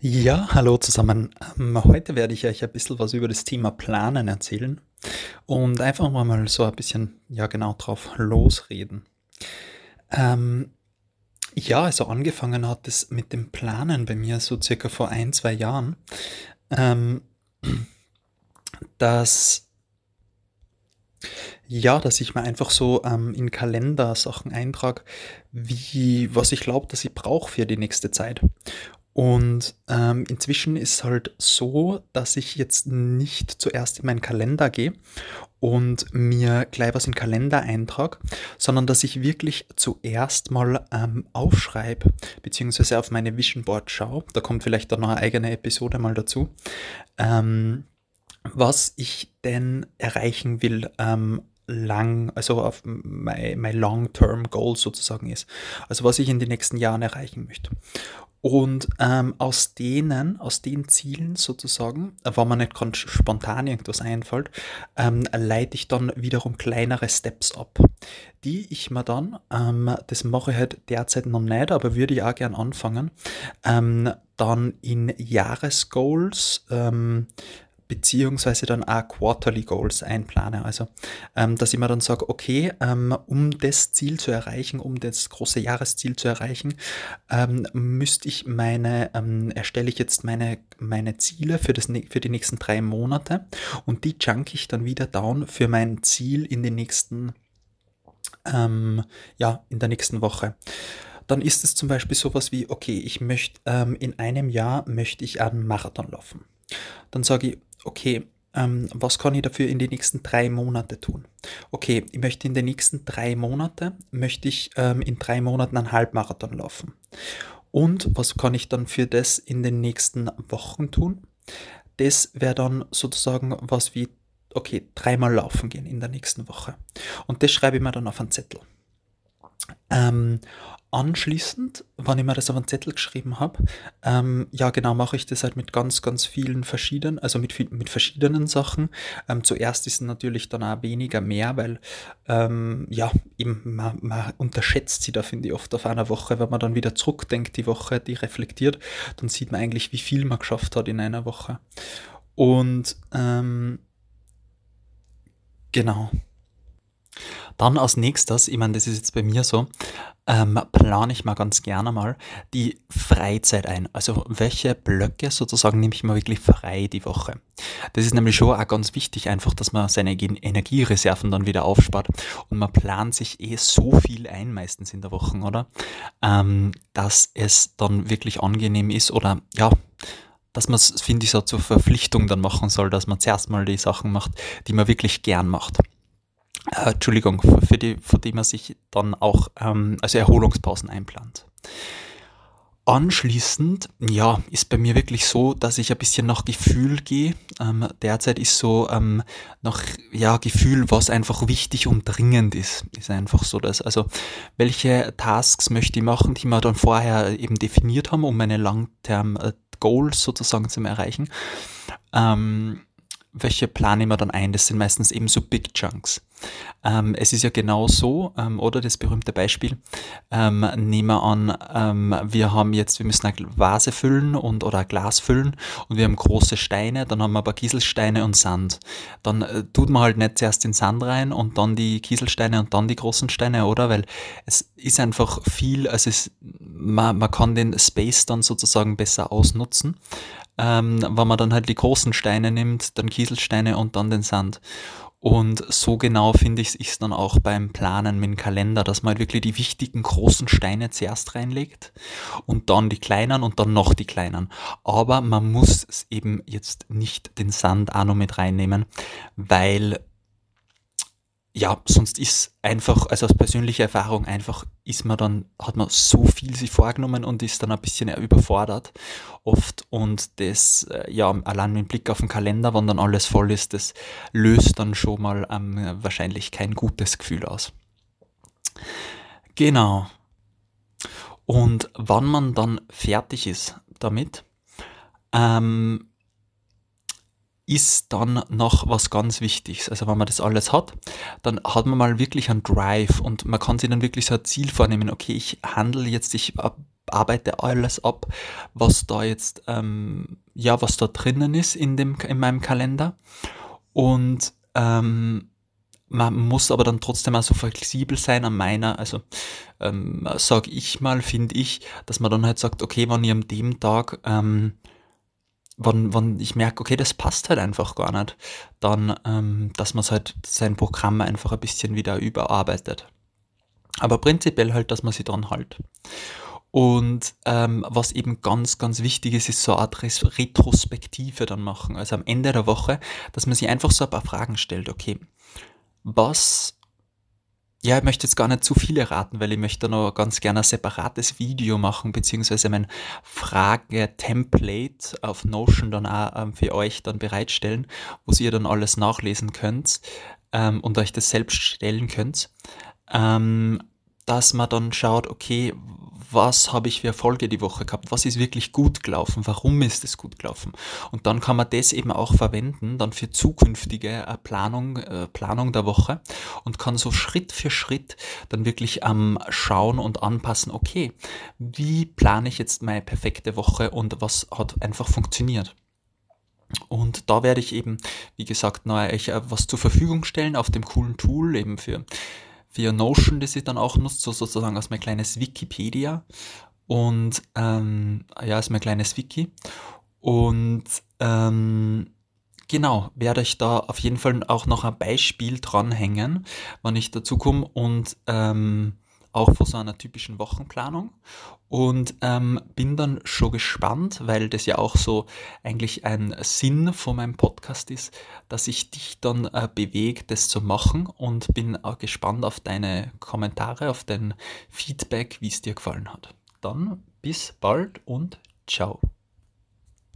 Ja, hallo zusammen. Ähm, heute werde ich euch ein bisschen was über das Thema Planen erzählen und einfach mal so ein bisschen, ja genau, drauf losreden. Ähm, ja, also angefangen hat es mit dem Planen bei mir so circa vor ein, zwei Jahren, ähm, dass, ja, dass ich mir einfach so ähm, in Kalender Sachen eintrage, wie, was ich glaube, dass ich brauche für die nächste Zeit. Und ähm, inzwischen ist halt so, dass ich jetzt nicht zuerst in meinen Kalender gehe und mir gleich was in den Kalender eintrage, sondern dass ich wirklich zuerst mal ähm, aufschreibe, beziehungsweise auf meine Vision Board schaue. Da kommt vielleicht dann noch eine eigene Episode mal dazu. Ähm, was ich denn erreichen will ähm, lang, also auf mein, mein Long-Term Goal sozusagen ist. Also was ich in den nächsten Jahren erreichen möchte. Und ähm, aus denen, aus den Zielen sozusagen, äh, wenn man nicht ganz spontan irgendwas einfällt, ähm, leite ich dann wiederum kleinere Steps ab, die ich mir dann, ähm, das mache ich halt derzeit noch nicht, aber würde ich auch gern anfangen, ähm, dann in Jahresgoals ähm, beziehungsweise dann auch Quarterly Goals einplane. Also, ähm, dass ich mir dann sage, okay, ähm, um das Ziel zu erreichen, um das große Jahresziel zu erreichen, ähm, müsste ich meine, ähm, erstelle ich jetzt meine, meine Ziele für, das, für die nächsten drei Monate und die chunk ich dann wieder down für mein Ziel in den nächsten, ähm, ja, in der nächsten Woche dann ist es zum Beispiel sowas wie, okay, ich möchte ähm, in einem Jahr möchte ich einen Marathon laufen. Dann sage ich, okay, ähm, was kann ich dafür in den nächsten drei Monate tun? Okay, ich möchte in den nächsten drei Monate, möchte ich ähm, in drei Monaten einen Halbmarathon laufen. Und was kann ich dann für das in den nächsten Wochen tun? Das wäre dann sozusagen was wie, okay, dreimal laufen gehen in der nächsten Woche. Und das schreibe ich mir dann auf einen Zettel. Ähm, anschließend, wann ich mir das auf einen Zettel geschrieben habe, ähm, ja genau, mache ich das halt mit ganz, ganz vielen verschiedenen, also mit, mit verschiedenen Sachen. Ähm, zuerst ist natürlich dann auch weniger mehr, weil ähm, ja, eben, man, man unterschätzt sie da, finde ich, oft auf einer Woche. Wenn man dann wieder zurückdenkt, die Woche, die reflektiert, dann sieht man eigentlich, wie viel man geschafft hat in einer Woche. Und ähm, genau. Dann als nächstes, ich meine, das ist jetzt bei mir so, ähm, plane ich mal ganz gerne mal die Freizeit ein. Also welche Blöcke sozusagen nehme ich mal wirklich frei die Woche. Das ist nämlich schon auch ganz wichtig, einfach, dass man seine Energiereserven dann wieder aufspart. Und man plant sich eh so viel ein, meistens in der Woche, oder? Ähm, dass es dann wirklich angenehm ist oder ja, dass man es, finde ich, so zur Verpflichtung dann machen soll, dass man zuerst mal die Sachen macht, die man wirklich gern macht äh, Entschuldigung, für die, für die man sich dann auch ähm, also Erholungspausen einplant. Anschließend, ja, ist bei mir wirklich so, dass ich ein bisschen nach Gefühl gehe. Ähm, derzeit ist so ähm, nach ja, Gefühl, was einfach wichtig und dringend ist. Ist einfach so das. Also, welche Tasks möchte ich machen, die wir dann vorher eben definiert haben, um meine Long-Term äh, sozusagen zu erreichen. Ähm, welche plane ich mir dann ein? Das sind meistens eben so Big Chunks. Ähm, es ist ja genau so, ähm, oder das berühmte Beispiel, ähm, nehmen wir an, ähm, wir haben jetzt, wir müssen eine Vase füllen und oder ein Glas füllen und wir haben große Steine, dann haben wir aber Kieselsteine und Sand. Dann äh, tut man halt nicht zuerst den Sand rein und dann die Kieselsteine und dann die großen Steine, oder? Weil es ist einfach viel, also es, man, man kann den Space dann sozusagen besser ausnutzen ähm, wenn man dann halt die großen Steine nimmt, dann Kieselsteine und dann den Sand. Und so genau finde ich es dann auch beim Planen mit dem Kalender, dass man halt wirklich die wichtigen großen Steine zuerst reinlegt und dann die kleinen und dann noch die kleinen. Aber man muss eben jetzt nicht den Sand auch noch mit reinnehmen, weil ja, sonst ist einfach, also aus persönlicher Erfahrung einfach, ist man dann, hat man so viel sich vorgenommen und ist dann ein bisschen überfordert oft und das, äh, ja, allein mit Blick auf den Kalender, wenn dann alles voll ist, das löst dann schon mal ähm, wahrscheinlich kein gutes Gefühl aus. Genau. Und wann man dann fertig ist damit, ähm, ist dann noch was ganz Wichtiges. Also wenn man das alles hat, dann hat man mal wirklich einen Drive und man kann sich dann wirklich so ein Ziel vornehmen, okay, ich handle jetzt, ich arbeite alles ab, was da jetzt, ähm, ja, was da drinnen ist in, dem, in meinem Kalender. Und ähm, man muss aber dann trotzdem auch so flexibel sein an meiner, also ähm, sage ich mal, finde ich, dass man dann halt sagt, okay, wenn ich an dem Tag, ähm, wenn, wenn ich merke, okay, das passt halt einfach gar nicht, dann, ähm, dass man halt sein Programm einfach ein bisschen wieder überarbeitet. Aber prinzipiell halt, dass man sich dran halt. Und ähm, was eben ganz, ganz wichtig ist, ist so eine Art Retrospektive dann machen. Also am Ende der Woche, dass man sich einfach so ein paar Fragen stellt. Okay, was ja, ich möchte jetzt gar nicht zu viele raten, weil ich möchte noch ganz gerne ein separates Video machen, beziehungsweise mein Frage-Template auf Notion dann auch ähm, für euch dann bereitstellen, wo ihr dann alles nachlesen könnt ähm, und euch das selbst stellen könnt. Ähm, dass man dann schaut, okay, was habe ich für Erfolge die Woche gehabt, was ist wirklich gut gelaufen, warum ist es gut gelaufen. Und dann kann man das eben auch verwenden, dann für zukünftige äh, Planung, äh, Planung der Woche und kann so Schritt für Schritt dann wirklich am Schauen und anpassen, okay, wie plane ich jetzt meine perfekte Woche und was hat einfach funktioniert. Und da werde ich eben, wie gesagt, euch äh, was zur Verfügung stellen auf dem coolen Tool eben für via Notion, das ich dann auch nutze, so sozusagen als mein kleines Wikipedia. Und ähm, ja, als mein kleines Wiki. Und ähm, genau, werde ich da auf jeden Fall auch noch ein Beispiel dranhängen, wann ich dazu komme. Und ähm, auch von so einer typischen Wochenplanung und ähm, bin dann schon gespannt, weil das ja auch so eigentlich ein Sinn von meinem Podcast ist, dass ich dich dann äh, bewege, das zu machen und bin auch gespannt auf deine Kommentare, auf dein Feedback, wie es dir gefallen hat. Dann bis bald und ciao.